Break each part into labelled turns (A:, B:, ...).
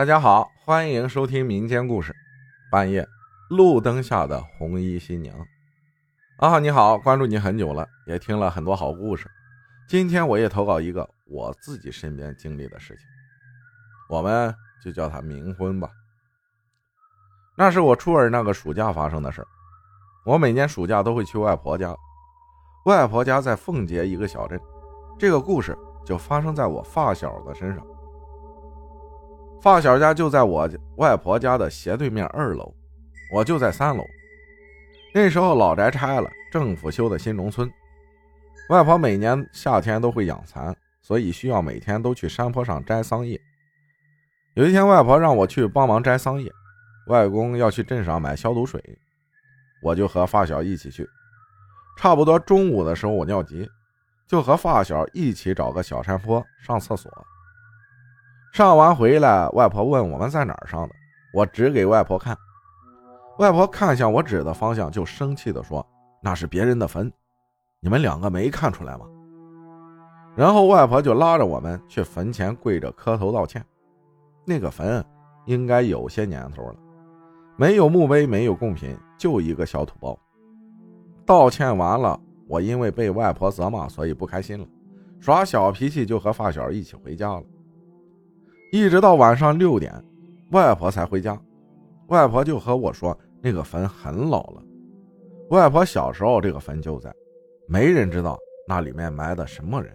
A: 大家好，欢迎收听民间故事。半夜，路灯下的红衣新娘。阿浩你好，关注你很久了，也听了很多好故事。今天我也投稿一个我自己身边经历的事情，我们就叫它冥婚吧。那是我初二那个暑假发生的事我每年暑假都会去外婆家，外婆家在奉节一个小镇。这个故事就发生在我发小的身上。发小家就在我外婆家的斜对面二楼，我就在三楼。那时候老宅拆了，政府修的新农村。外婆每年夏天都会养蚕，所以需要每天都去山坡上摘桑叶。有一天，外婆让我去帮忙摘桑叶，外公要去镇上买消毒水，我就和发小一起去。差不多中午的时候，我尿急。就和发小一起找个小山坡上厕所，上完回来，外婆问我们在哪儿上的，我指给外婆看，外婆看向我指的方向，就生气地说：“那是别人的坟，你们两个没看出来吗？”然后外婆就拉着我们去坟前跪着磕头道歉。那个坟应该有些年头了，没有墓碑，没有贡品，就一个小土包。道歉完了。我因为被外婆责骂，所以不开心了，耍小脾气就和发小一起回家了。一直到晚上六点，外婆才回家。外婆就和我说，那个坟很老了。外婆小时候这个坟就在，没人知道那里面埋的什么人。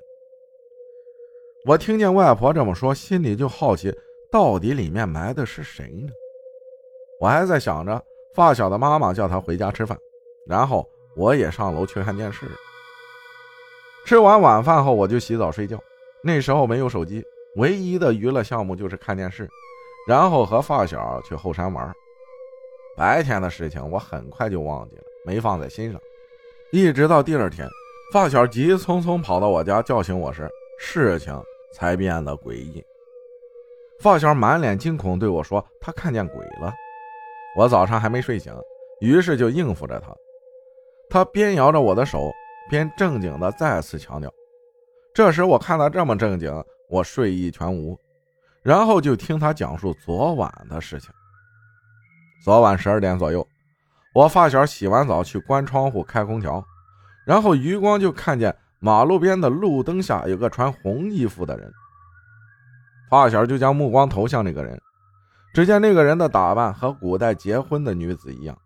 A: 我听见外婆这么说，心里就好奇，到底里面埋的是谁呢？我还在想着发小的妈妈叫他回家吃饭，然后。我也上楼去看电视。吃完晚饭后，我就洗澡睡觉。那时候没有手机，唯一的娱乐项目就是看电视，然后和发小去后山玩。白天的事情我很快就忘记了，没放在心上。一直到第二天，发小急匆匆跑到我家叫醒我时，事情才变得诡异。发小满脸惊恐对我说：“他看见鬼了。”我早上还没睡醒，于是就应付着他。他边摇着我的手，边正经的再次强调。这时我看他这么正经，我睡意全无，然后就听他讲述昨晚的事情。昨晚十二点左右，我发小洗完澡去关窗户开空调，然后余光就看见马路边的路灯下有个穿红衣服的人。发小就将目光投向那个人，只见那个人的打扮和古代结婚的女子一样，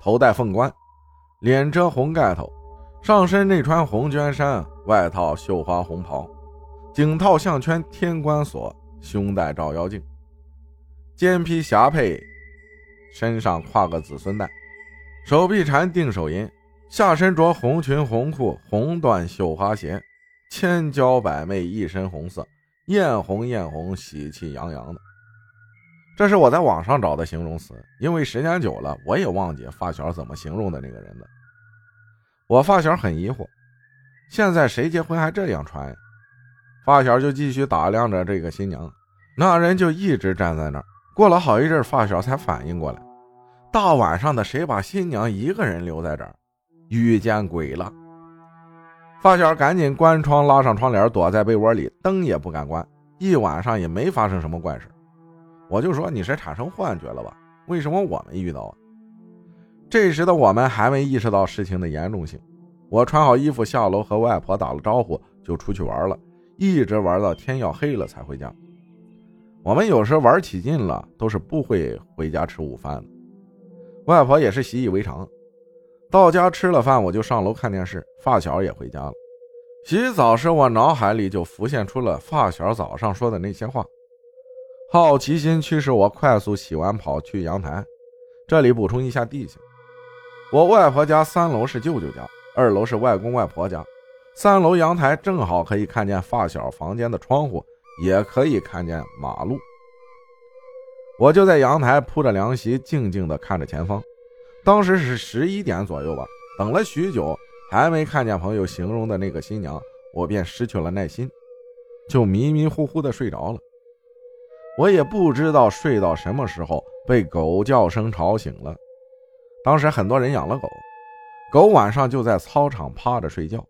A: 头戴凤冠。脸遮红盖头，上身内穿红绢衫，外套绣花红袍，颈套项圈天官锁，胸带照妖镜，肩披霞帔，身上挎个子孙袋，手臂缠定手银，下身着红裙红裤红缎绣花鞋，千娇百媚一身红色，艳红艳红，喜气洋洋的。这是我在网上找的形容词，因为时间久了，我也忘记发小怎么形容的那个人了。我发小很疑惑，现在谁结婚还这样穿呀？发小就继续打量着这个新娘，那人就一直站在那儿。过了好一阵，发小才反应过来，大晚上的，谁把新娘一个人留在这儿？遇见鬼了！发小赶紧关窗，拉上窗帘，躲在被窝里，灯也不敢关。一晚上也没发生什么怪事。我就说你是产生幻觉了吧？为什么我没遇到啊？这时的我们还没意识到事情的严重性。我穿好衣服下楼和外婆打了招呼，就出去玩了，一直玩到天要黑了才回家。我们有时玩起劲了，都是不会回家吃午饭的。外婆也是习以为常。到家吃了饭，我就上楼看电视，发小也回家了。洗澡时，我脑海里就浮现出了发小早上说的那些话。好奇心驱使我快速洗完跑去阳台。这里补充一下地形：我外婆家三楼是舅舅家，二楼是外公外婆家。三楼阳台正好可以看见发小房间的窗户，也可以看见马路。我就在阳台铺着凉席，静静地看着前方。当时是十一点左右吧，等了许久还没看见朋友形容的那个新娘，我便失去了耐心，就迷迷糊糊地睡着了。我也不知道睡到什么时候被狗叫声吵醒了。当时很多人养了狗，狗晚上就在操场趴着睡觉。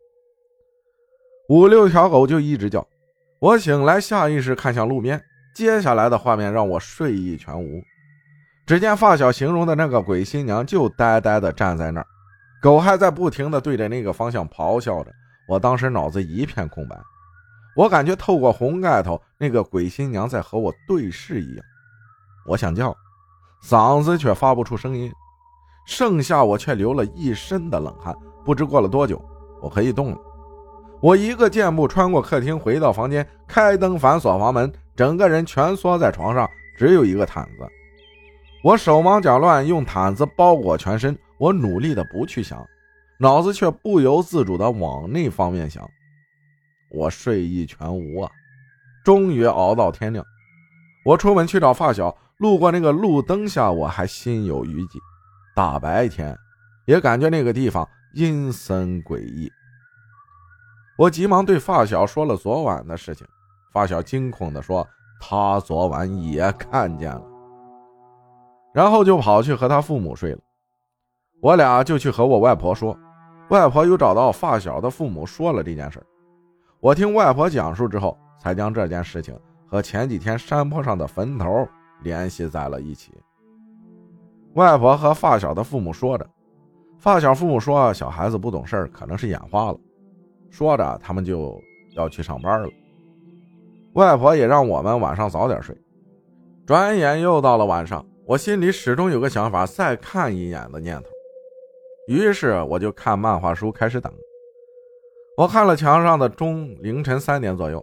A: 五六条狗就一直叫。我醒来，下意识看向路边，接下来的画面让我睡意全无。只见发小形容的那个鬼新娘就呆呆地站在那儿，狗还在不停地对着那个方向咆哮着。我当时脑子一片空白，我感觉透过红盖头，那个鬼新娘在和我对视一样。我想叫，嗓子却发不出声音，剩下我却流了一身的冷汗。不知过了多久，我可以动了。我一个箭步穿过客厅，回到房间，开灯反锁房门，整个人蜷缩在床上，只有一个毯子。我手忙脚乱，用毯子包裹全身。我努力的不去想，脑子却不由自主的往那方面想。我睡意全无啊！终于熬到天亮，我出门去找发小。路过那个路灯下，我还心有余悸。大白天，也感觉那个地方阴森诡异。我急忙对发小说了昨晚的事情。发小惊恐地说：“他昨晚也看见了。”然后就跑去和他父母睡了。我俩就去和我外婆说，外婆又找到发小的父母说了这件事。我听外婆讲述之后，才将这件事情和前几天山坡上的坟头。联系在了一起。外婆和发小的父母说着，发小父母说小孩子不懂事可能是眼花了。说着，他们就要去上班了。外婆也让我们晚上早点睡。转眼又到了晚上，我心里始终有个想法，再看一眼的念头。于是我就看漫画书，开始等。我看了墙上的钟，凌晨三点左右。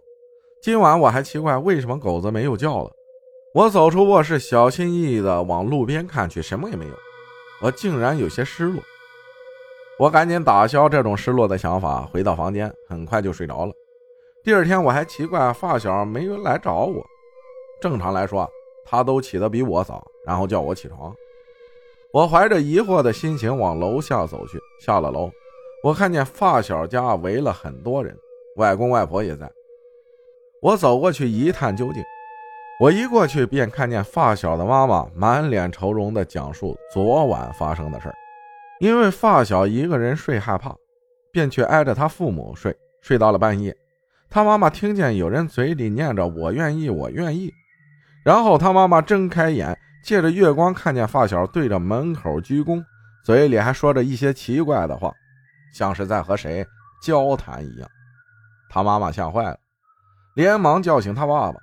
A: 今晚我还奇怪，为什么狗子没有叫了。我走出卧室，小心翼翼地往路边看去，什么也没有。我竟然有些失落。我赶紧打消这种失落的想法，回到房间，很快就睡着了。第二天我还奇怪发小没有来找我。正常来说，他都起得比我早，然后叫我起床。我怀着疑惑的心情往楼下走去。下了楼，我看见发小家围了很多人，外公外婆也在。我走过去一探究竟。我一过去，便看见发小的妈妈满脸愁容地讲述昨晚发生的事儿。因为发小一个人睡害怕，便去挨着他父母睡。睡到了半夜，他妈妈听见有人嘴里念着“我愿意，我愿意”，然后他妈妈睁开眼，借着月光看见发小对着门口鞠躬，嘴里还说着一些奇怪的话，像是在和谁交谈一样。他妈妈吓坏了，连忙叫醒他爸爸。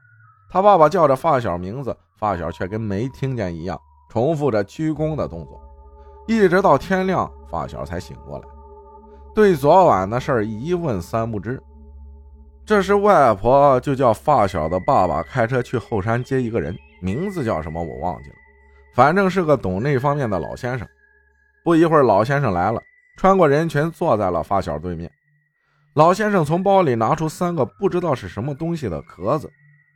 A: 他爸爸叫着发小名字，发小却跟没听见一样，重复着鞠躬的动作，一直到天亮，发小才醒过来，对昨晚的事儿一问三不知。这时，外婆就叫发小的爸爸开车去后山接一个人，名字叫什么我忘记了，反正是个懂那方面的老先生。不一会儿，老先生来了，穿过人群，坐在了发小对面。老先生从包里拿出三个不知道是什么东西的壳子。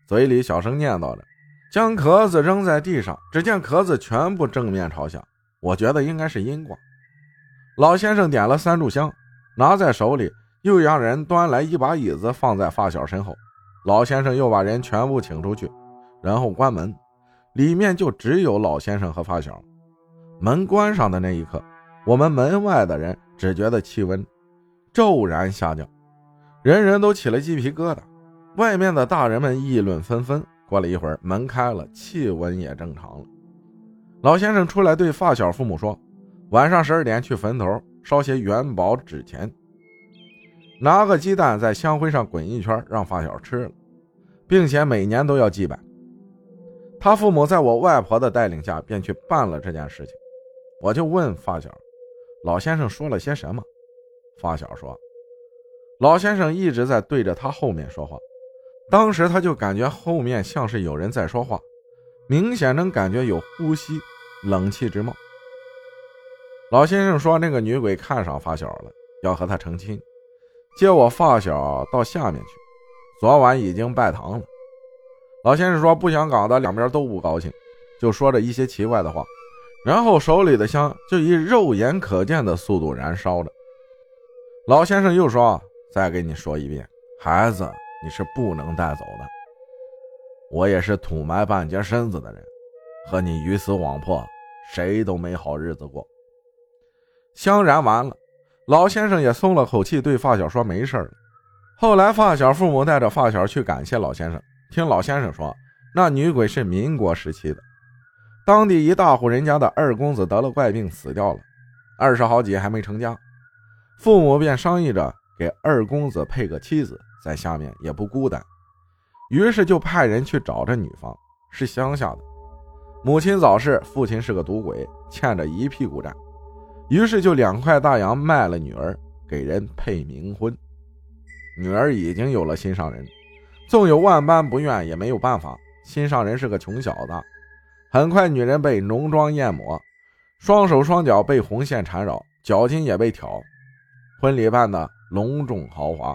A: 嘴里小声念叨着，将壳子扔在地上。只见壳子全部正面朝下，我觉得应该是阴卦。老先生点了三炷香，拿在手里，又让人端来一把椅子放在发小身后。老先生又把人全部请出去，然后关门，里面就只有老先生和发小。门关上的那一刻，我们门外的人只觉得气温骤然下降，人人都起了鸡皮疙瘩。外面的大人们议论纷纷。过了一会儿，门开了，气温也正常了。老先生出来对发小父母说：“晚上十二点去坟头烧些元宝纸钱，拿个鸡蛋在香灰上滚一圈，让发小吃了，并且每年都要祭拜。”他父母在我外婆的带领下便去办了这件事情。我就问发小：“老先生说了些什么？”发小说：“老先生一直在对着他后面说话。”当时他就感觉后面像是有人在说话，明显能感觉有呼吸，冷气直冒。老先生说，那个女鬼看上发小了，要和他成亲，接我发小到下面去。昨晚已经拜堂了。老先生说，不想搞得两边都不高兴，就说着一些奇怪的话，然后手里的香就以肉眼可见的速度燃烧着。老先生又说：“再给你说一遍，孩子。”你是不能带走的。我也是土埋半截身子的人，和你鱼死网破，谁都没好日子过。香燃完了，老先生也松了口气，对发小说没事了。后来发小父母带着发小去感谢老先生，听老先生说，那女鬼是民国时期的，当地一大户人家的二公子得了怪病死掉了，二十好几还没成家，父母便商议着给二公子配个妻子，在下面也不孤单，于是就派人去找这女方，是乡下的，母亲早逝，父亲是个赌鬼，欠着一屁股债，于是就两块大洋卖了女儿，给人配冥婚。女儿已经有了心上人，纵有万般不愿，也没有办法。心上人是个穷小子，很快女人被浓妆艳抹，双手双脚被红线缠绕，脚筋也被挑，婚礼办得隆重豪华。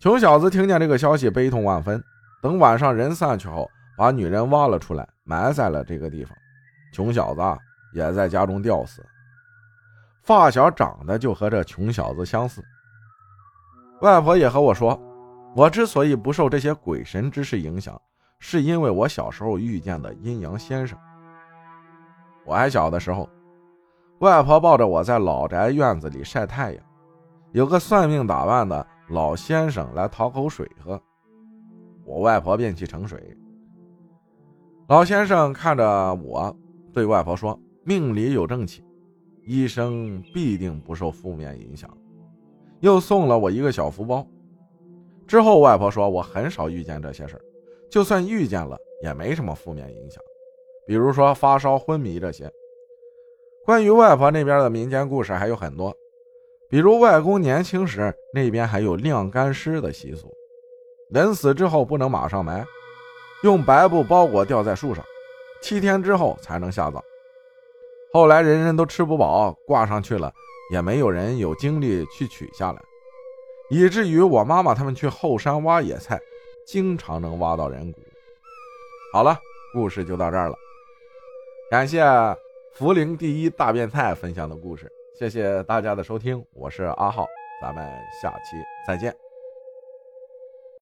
A: 穷小子听见这个消息，悲痛万分。等晚上人散去后，把女人挖了出来，埋在了这个地方。穷小子也在家中吊死。发小长得就和这穷小子相似。外婆也和我说，我之所以不受这些鬼神之事影响。是因为我小时候遇见的阴阳先生。我还小的时候，外婆抱着我在老宅院子里晒太阳，有个算命打扮的老先生来讨口水喝，我外婆便去盛水。老先生看着我，对外婆说：“命里有正气，医生必定不受负面影响。”又送了我一个小福包。之后，外婆说我很少遇见这些事儿。就算遇见了，也没什么负面影响，比如说发烧、昏迷这些。关于外婆那边的民间故事还有很多，比如外公年轻时那边还有晾干尸的习俗，人死之后不能马上埋，用白布包裹吊在树上，七天之后才能下葬。后来人人都吃不饱，挂上去了，也没有人有精力去取下来，以至于我妈妈他们去后山挖野菜。经常能挖到人骨。好了，故事就到这儿了。感谢涪陵第一大变态分享的故事，谢谢大家的收听，我是阿浩，咱们下期再见。